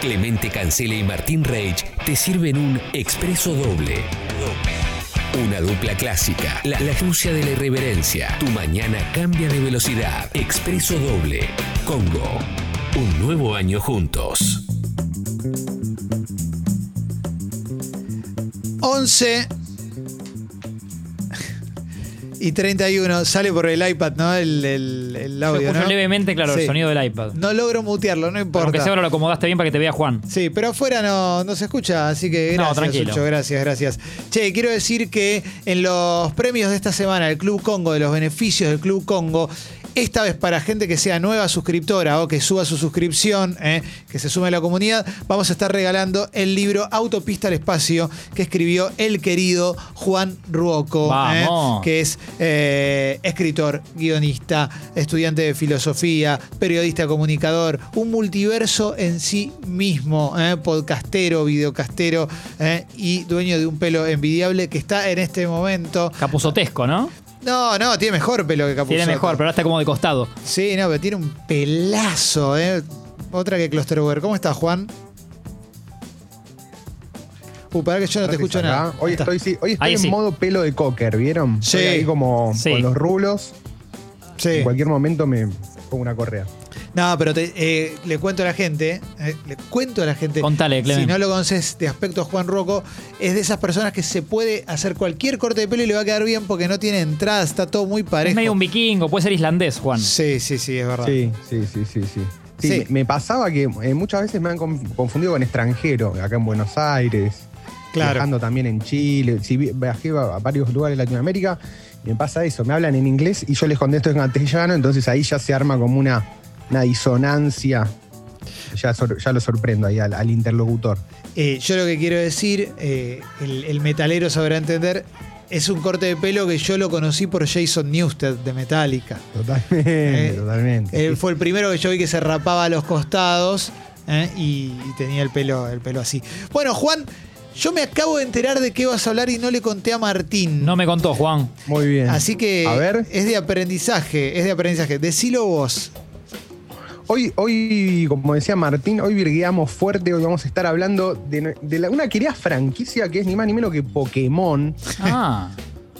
Clemente Cancela y Martín Reich te sirven un expreso doble. Una dupla clásica, la, la de la irreverencia. Tu mañana cambia de velocidad. Expreso doble. Congo. Un nuevo año juntos. 11 y 31. Sale por el iPad, ¿no? El, el, el audio, ¿no? levemente, claro, Sí. el sonido del iPad. No logro mutearlo, no importa. Aunque sea ahora lo acomodaste bien para que te vea Juan. Sí, pero afuera no, no se escucha, así que No, gracias, tranquilo. Sucho, gracias, gracias. Che, quiero decir que en los premios de esta semana del Club Congo, de los beneficios del Club Congo, esta vez para gente que sea nueva suscriptora o que suba su suscripción, eh, que se sume a la comunidad, vamos a estar regalando el libro Autopista al Espacio que escribió el querido Juan Ruoco, eh, que es eh, escritor, guionista, estudiante de filosofía, periodista comunicador, un multiverso en sí mismo, podcastero, videocastero y dueño de un pelo envidiable que está en este momento. Capuzotesco, ¿no? No, no, tiene mejor pelo que Capuzotto. Tiene mejor, pero ahora está como de costado. Sí, no, pero tiene un pelazo, ¿eh? Otra que Clusterware. ¿Cómo estás, Juan? Uh, para que yo no te escucho Acá. nada. Hoy estoy, sí, hoy estoy Ahí en sí. modo pelo de cocker, ¿vieron? Sí. Estoy ahí como Sí. con los rulos. Sí. En cualquier momento me pongo una correa. No, pero te- eh, le cuento a la gente, eh, le cuento a la gente. Contale, Clemen. Si no lo conoces de aspecto Juan Rocco, es de esas personas que se puede hacer cualquier corte de pelo y le va a quedar bien porque no tiene entrada, está todo muy Es parejo. medio un vikingo, puede ser islandés, Juan. Sí, sí, sí, es verdad. Sí, sí, sí, sí, sí. Sí, Sí. me me pasaba que eh, muchas veces me han con- confundido con extranjero, acá en Buenos Aires, Claro. viajando también en Chile. Si vi- viajé a a varios lugares de Latinoamérica, me pasa eso, me hablan en inglés y yo les contesto en castellano, entonces ahí ya se arma como una, una disonancia. Ya, sor- ya lo sorprendo ahí al, al interlocutor. Eh, yo lo que quiero decir, eh, el, el metalero sabrá entender, es un corte de pelo que yo lo conocí por Jason Newsted de Metallica. Totalmente, Eh, totalmente. Él fue el primero que yo vi que se rapaba a los costados eh, y, y tenía el pelo, el pelo así. Bueno, Juan, yo me acabo de enterar de qué vas a hablar y no le conté a Martín. No me contó, Juan. Muy bien. Así que A ver. es de aprendizaje, es de aprendizaje. Decilo vos. Hoy, hoy, como decía Martín, hoy virgueamos fuerte, hoy vamos a estar hablando de, de la- una querida franquicia que es ni más ni menos que Pokémon. Ah,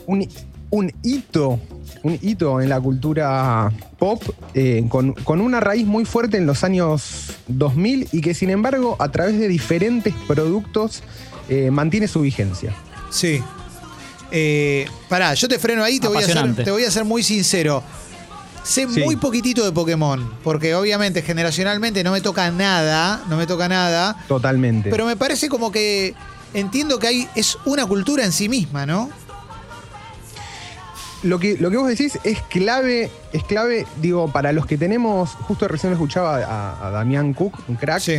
Un, un hito, un hito en la cultura pop, eh, con, con una raíz muy fuerte en los años 2000 y que sin embargo a través de diferentes productos eh, mantiene su vigencia. Sí. Eh, pará, yo te freno ahí, te voy, a ser, te voy a ser muy sincero. Sé Sí. muy poquitito de Pokémon, porque obviamente generacionalmente no me toca nada, no me toca nada, Totalmente. pero me parece como que entiendo que hay, es una cultura en sí misma, ¿no? Lo que, lo que vos decís es clave, es clave, digo, para los que tenemos, justo recién escuchaba a, a Damián Cook, un crack, Sí.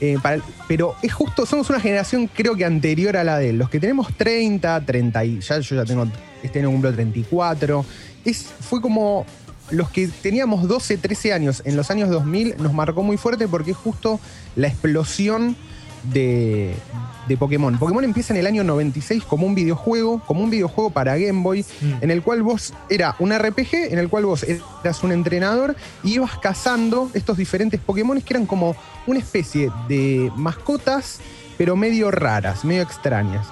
eh, para- pero es justo, somos una generación creo que anterior a la de él. Los que tenemos 30, 30 y ya yo ya tengo, este año cumplo 34, es, fue como los que teníamos 12, 13 años en los años 2000 nos marcó muy fuerte porque es justo la explosión de, de Pokémon. Pokémon empieza en el año 96 como un videojuego, como un videojuego para Game Boy, Mm. en el cual vos era un RPG, en el cual vos eras un entrenador y ibas cazando estos diferentes Pokémon que eran como una especie de mascotas, pero medio raras, medio extrañas.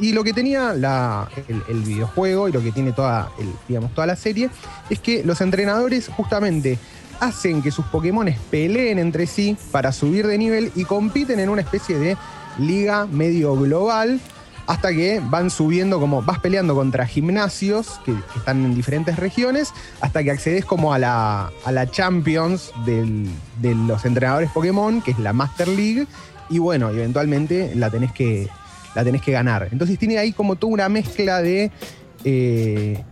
Y lo que tenía el, videojuego y lo que tiene toda, el- digamos, toda la serie es que los entrenadores justamente hacen que sus Pokémon peleen entre sí para subir de nivel y compiten en una especie de liga medio global hasta que van subiendo como vas peleando contra gimnasios que, están en diferentes regiones hasta que accedes como a la, a la Champions de los entrenadores Pokémon que es la Master League y bueno eventualmente la tenés que la tenés que ganar entonces tiene ahí como toda una mezcla de eh,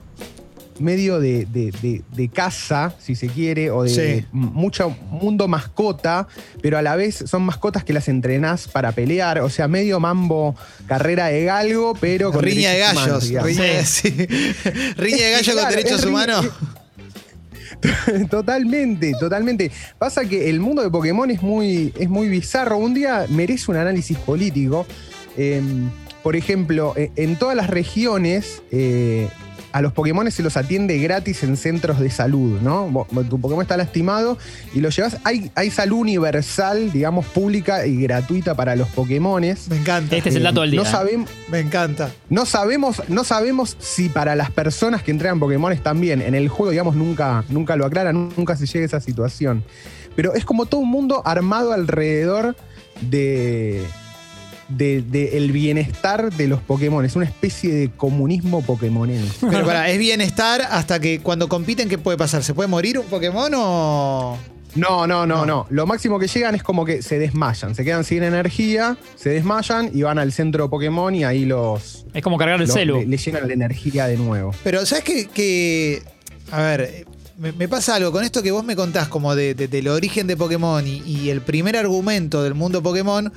medio de, de, de- de casa, si se quiere, o de Sí. mucho mundo mascota, pero a la vez son mascotas que las entrenás para pelear, o sea, medio mambo carrera de galgo, pero con Riña de derechos humanos, gallos. digamos. riña, sí. Riña de gallos con Claro, derechos es riña- humanos. totalmente, totalmente. Pasa que el mundo de Pokémon es muy, es muy bizarro. Un día merece un análisis político. Eh, por ejemplo, eh, en todas las regiones, eh, a los Pokémon se los atiende gratis en centros de salud, ¿no? Vos- Tu Pokémon está lastimado y lo llevas. Hay, hay salud universal, digamos, pública y gratuita para los Pokémones. Me encanta. Este es el dato del día. No, ¿eh? sabem- Me encanta. no sabemos, no sabemos si para las personas que entregan Pokémon también. En el juego, digamos, nunca, nunca lo aclaran, nunca se llega a esa situación. Pero es como todo un mundo armado alrededor de, de- de el bienestar de los Pokémon. Es una especie de comunismo pokémonense. Pero para, es bienestar hasta que cuando compiten, ¿qué puede pasar? ¿Se puede morir un Pokémon o.? No, no, no, No. no. Lo máximo que llegan es como que se desmayan. Se quedan sin energía, se desmayan y van al centro Pokémon y ahí los, Es como cargar el los- celu. le, le llenan la energía de nuevo. Pero, ¿sabes qué? Que, a ver, me, me pasa algo con esto que vos me contás como de, de- del origen de Pokémon y, y el primer argumento del mundo Pokémon.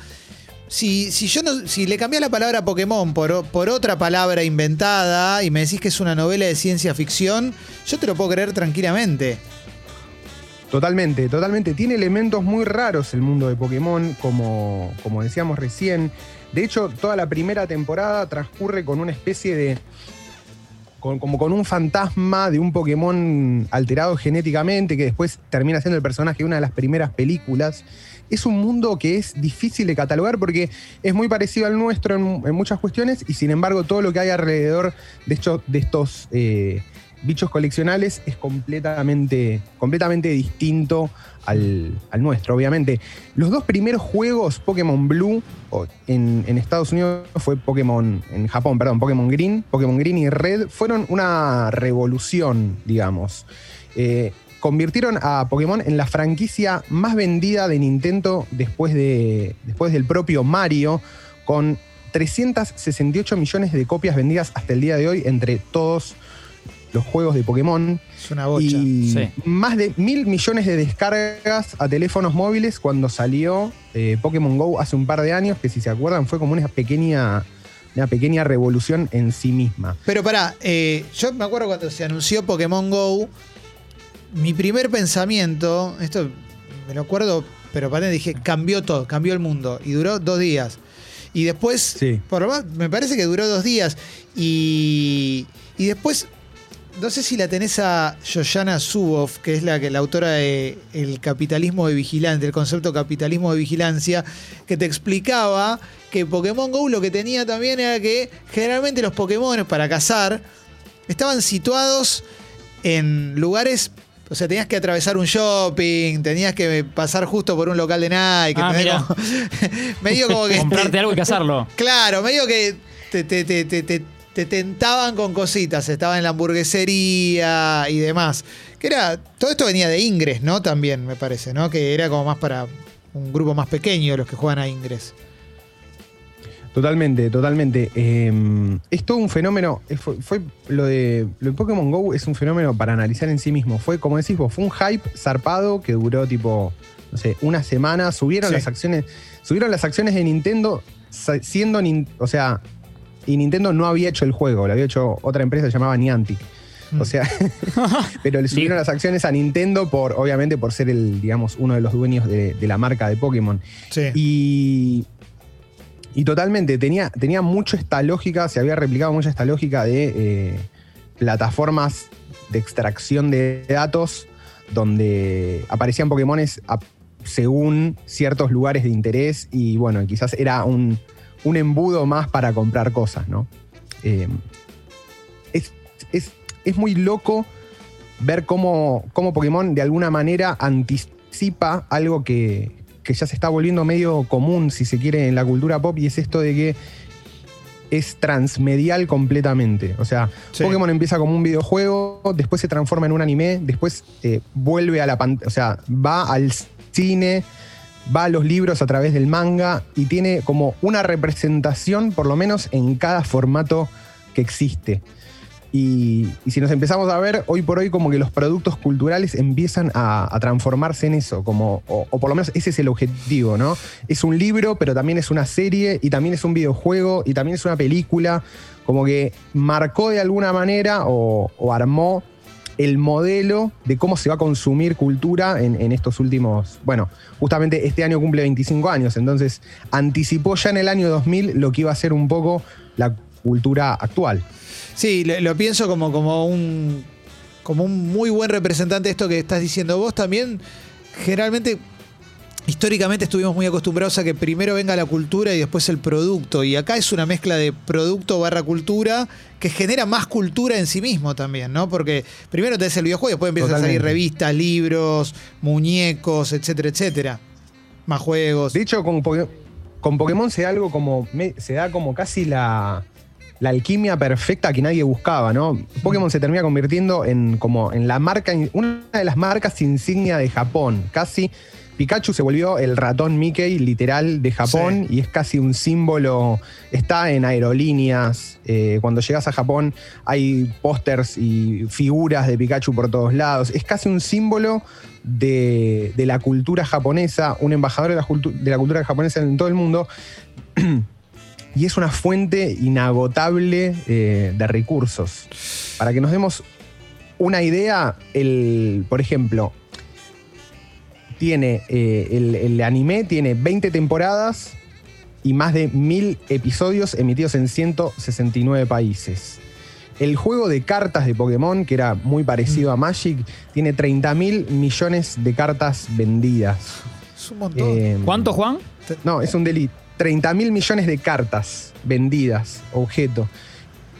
Si, si yo no, si le cambiás la palabra Pokémon por, por otra palabra inventada y me decís que es una novela de ciencia ficción, yo te lo puedo creer tranquilamente. Totalmente, totalmente. Tiene elementos muy raros el mundo de Pokémon, como, como decíamos recién. De hecho, toda la primera temporada transcurre con una especie de. Como con un fantasma de un Pokémon alterado genéticamente, que después termina siendo el personaje de una de las primeras películas. Es un mundo que es difícil de catalogar porque es muy parecido al nuestro en, muchas cuestiones, y sin embargo, todo lo que hay alrededor de estos. eh, bichos coleccionables es completamente, completamente distinto al, al nuestro, obviamente. Los dos primeros juegos, Pokémon Blue, en Estados Unidos fue Pokémon, en Japón, perdón, Pokémon Green, Pokémon Green y Red, fueron una revolución, digamos. Eh, convirtieron a Pokémon en la franquicia más vendida de Nintendo después, de, después del propio Mario, con 368 millones de copias vendidas hasta el día de hoy entre todos los juegos de Pokémon Es una bocha. y Sí. más de mil millones de descargas a teléfonos móviles cuando salió eh, Pokémon Go hace un par de años, que si se acuerdan fue como una pequeña, una pequeña revolución en sí misma. Pero pará, eh, yo me acuerdo cuando se anunció Pokémon Go, mi primer pensamiento, esto me lo acuerdo, pero para dije, cambió todo, cambió el mundo. Y duró dos días. Y después, Sí. por lo más, me parece que duró dos días. Y, y después, no sé si la tenés a Yoyana Zuboff, que es la, que, la autora de El capitalismo de vigilante, el concepto capitalismo de vigilancia, que te explicaba que Pokémon Go lo que tenía también era que generalmente los Pokémon para cazar estaban situados en lugares. O sea, tenías que atravesar un shopping, tenías que pasar justo por un local de Nike. Ah, mira. Como- medio como que. Comprarte algo y cazarlo. Claro, medio que te, te- te- te- te- te tentaban con cositas. Estaba en la hamburguesería y demás. Que era. Todo esto venía de Ingres, ¿no? También, me parece, ¿no? Que era como más para un grupo más pequeño los que juegan a Ingres. Totalmente, totalmente. Eh, es todo un fenómeno. eh, Fue, fue lo, de, lo de Pokémon Go es un fenómeno para analizar en sí mismo. Fue, como decís vos, fue un hype zarpado que duró tipo, no sé, una semana. Subieron Sí. las acciones. Subieron las acciones de Nintendo siendo. o sea, y Nintendo no había hecho el juego, lo había hecho otra empresa llamada Niantic. O sea, pero le subieron las acciones a Nintendo por, obviamente, por ser el, digamos, uno de los dueños de, de la marca de Pokémon. Sí. Y, y totalmente, tenía, tenía mucho esta lógica, se había replicado mucho esta lógica de eh, plataformas de extracción de datos donde aparecían Pokémones a- según ciertos lugares de interés y bueno, quizás era un, un embudo más para comprar cosas, ¿no? Eh, es, es- es muy loco ver cómo, cómo Pokémon de alguna manera anticipa algo que, que ya se está volviendo medio común, si se quiere, en la cultura pop, y es esto de que es transmedial completamente. O sea, Sí. Pokémon empieza como un videojuego, después se transforma en un anime, después eh, vuelve a la pantalla, o sea, va al cine, va a los libros a través del manga y tiene como una representación, por lo menos, en cada formato que existe. Y, si nos empezamos a ver, hoy por hoy como que los productos culturales empiezan a, transformarse en eso, como, o, por lo menos ese es el objetivo, ¿no? Es un libro, pero también es una serie, y también es un videojuego, y también es una película, como que marcó de alguna manera o armó el modelo de cómo se va a consumir cultura en, estos últimos, bueno, justamente este año cumple 25 años, entonces anticipó ya en el año 2000 lo que iba a ser un poco la cultura actual. Sí, lo, lo pienso como, como un como un muy buen representante de esto que estás diciendo vos también. Generalmente, históricamente estuvimos muy acostumbrados a que primero venga la cultura y después el producto. Y acá es una mezcla de producto barra cultura que genera más cultura en sí mismo también, ¿no? Porque primero tenés el videojuego, después empiezan a salir revistas, libros, muñecos, etcétera, etcétera. Más juegos. De hecho, con, con Pokémon se da algo como. me- se da como casi la, la alquimia perfecta que nadie buscaba, ¿no? Pokémon se termina convirtiendo en como en la marca, una de las marcas insignia de Japón. Casi. Pikachu se volvió el ratón Mickey literal de Japón y es casi un símbolo. Está en aerolíneas. eh, cuando llegas a Japón hay pósters y figuras de Pikachu por todos lados. Es casi un símbolo de, de la cultura japonesa, un embajador de la, de la cultura japonesa en todo el mundo. y es una fuente inagotable eh, de recursos. Para que nos demos una idea, el, por ejemplo, tiene eh, el, el anime tiene 20 temporadas y más de 1000 episodios emitidos en 169 países. El juego de cartas de Pokémon, que era muy parecido a Magic, tiene 30 mil millones de cartas vendidas. Es un montón. Eh, ¿Cuánto, Juan? no, es un delito. 30 mil millones de cartas vendidas, objeto.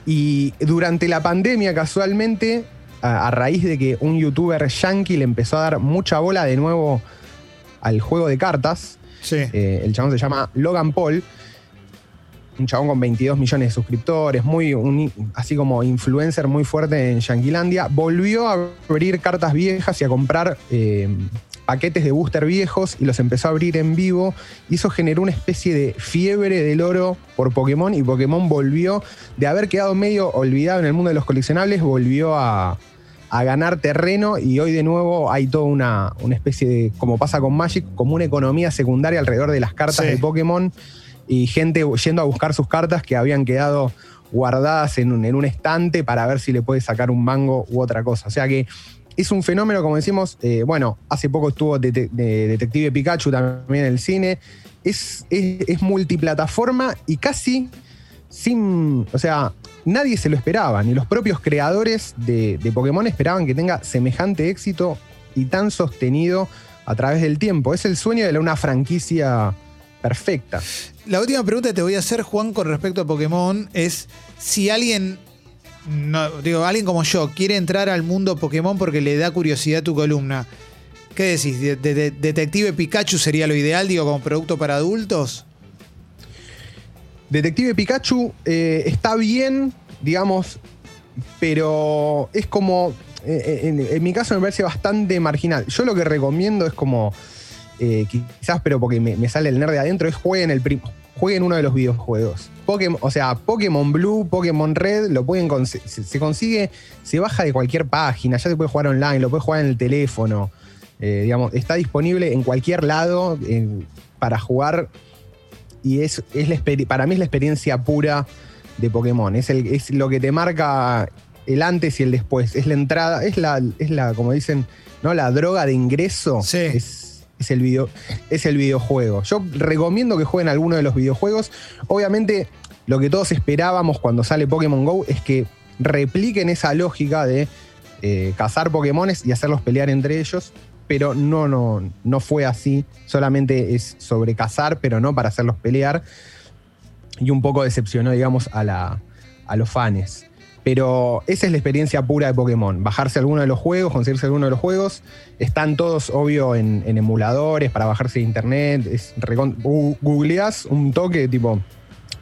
Y durante la pandemia, casualmente, a, a raíz de que un youtuber yankee le empezó a dar mucha bola de nuevo al juego de cartas, sí. eh, el chabón se llama Logan Paul, un chabón con 22 millones de suscriptores, muy un- así como influencer muy fuerte en Yanquilandia, volvió a abrir cartas viejas y a comprar eh, paquetes de booster viejos y los empezó a abrir en vivo. Y eso generó una especie de fiebre del oro por Pokémon y Pokémon volvió. De haber quedado medio olvidado en el mundo de los coleccionables, volvió a, a ganar terreno y hoy de nuevo hay toda una, una especie de, como pasa con Magic, como una economía secundaria alrededor de las cartas Sí. de Pokémon y gente yendo a buscar sus cartas que habían quedado guardadas en un, en un estante para ver si le puede sacar un mango u otra cosa. O sea que es un fenómeno, como decimos, eh, bueno, hace poco estuvo Dete- de Detective Pikachu también en el cine. Es, es, es multiplataforma y casi sin. O sea, nadie se lo esperaba, ni los propios creadores de, Pokémon esperaban que tenga semejante éxito y tan sostenido a través del tiempo. Es el sueño de una franquicia perfecta. La última pregunta que te voy a hacer, Juan, con respecto a Pokémon es si alguien, no, digo, alguien como yo quiere entrar al mundo Pokémon porque le da curiosidad tu columna. ¿Qué decís? ¿De- de- de- ¿Detective Pikachu sería lo ideal, digo, como producto para adultos? Detective Pikachu eh, está bien, digamos, pero es como. eh, En, en mi caso me parece bastante marginal. Yo lo que recomiendo es como. eh, quizás, pero porque me, sale el nerd de adentro, es jueguen, el jueguen uno de los videojuegos. Pokémon, o sea, Pokémon Blue, Pokémon Red, lo pueden se, se consigue, se baja de cualquier página, ya se puede jugar online, lo puede jugar en el teléfono. eh, digamos, está disponible en cualquier lado eh, para jugar y es, es la para mí es la experiencia pura de Pokémon. Es, el, es lo que te marca el antes y el después. Es la entrada, es la, es la como dicen, ¿no? La droga de ingreso. Sí. Es, es el video, es el videojuego. Yo recomiendo que jueguen alguno de los videojuegos. Obviamente, lo que todos esperábamos cuando sale Pokémon Go es que repliquen esa lógica de eh, cazar Pokémones y hacerlos pelear entre ellos. Pero no, no, no fue así. Solamente es sobre cazar, pero no para hacerlos pelear. Y un poco decepcionó, digamos, a, la, a los fans. Pero esa es la experiencia pura de Pokémon. Bajarse alguno de los juegos, conseguirse alguno de los juegos. Están todos, obvio, en, en emuladores para bajarse de internet. Es googleás un toque tipo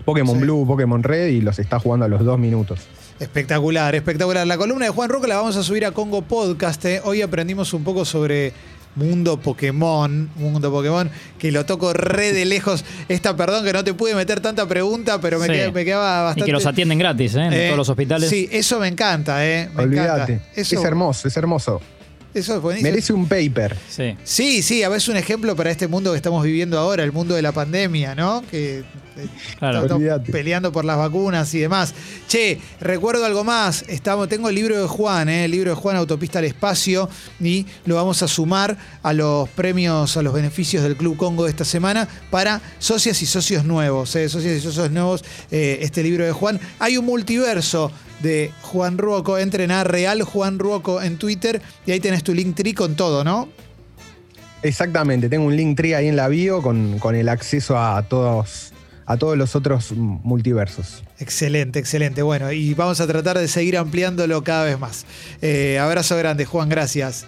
Pokémon Sí. Blue, Pokémon Red y los está jugando a los dos minutos. Espectacular, espectacular. La columna de Juan Roca la vamos a subir a Congo Podcast. ¿eh? Hoy aprendimos un poco sobre Mundo Pokémon, Mundo Pokémon, que lo toco re de lejos. Esta, perdón que no te pude meter tanta pregunta, pero me, Sí. queda- me quedaba Y bastante. que los atienden gratis, ¿eh? En Eh, todos los hospitales. Sí, eso me encanta, ¿eh? Me Olvídate. encanta. Eso, Es hermoso, es hermoso. Eso es buenísimo. Merece un paper. Sí. Sí, sí, a veces un ejemplo para este mundo que estamos viviendo ahora, el mundo de la pandemia, ¿no? Que Claro. Estamos Olvídate. peleando por las vacunas y demás. Che, recuerdo algo más. Estamos, tengo el libro de Juan, ¿eh? el libro de Juan Autopista al Espacio, y lo vamos a sumar a los premios, a los beneficios del Club Congo de esta semana para socias y socios nuevos. ¿eh? Socias y socios nuevos, eh, este libro de Juan. Hay un multiverso de Juan Ruoco. Entren a Real Juan Ruoco en Twitter y ahí tenés tu link tree con todo, ¿no? Exactamente, tengo un link tree ahí en la bio con, con el acceso a todos, a todos los otros multiversos. Excelente, excelente. Bueno, y vamos a tratar de seguir ampliándolo cada vez más. Eh, abrazo grande, Juan, gracias.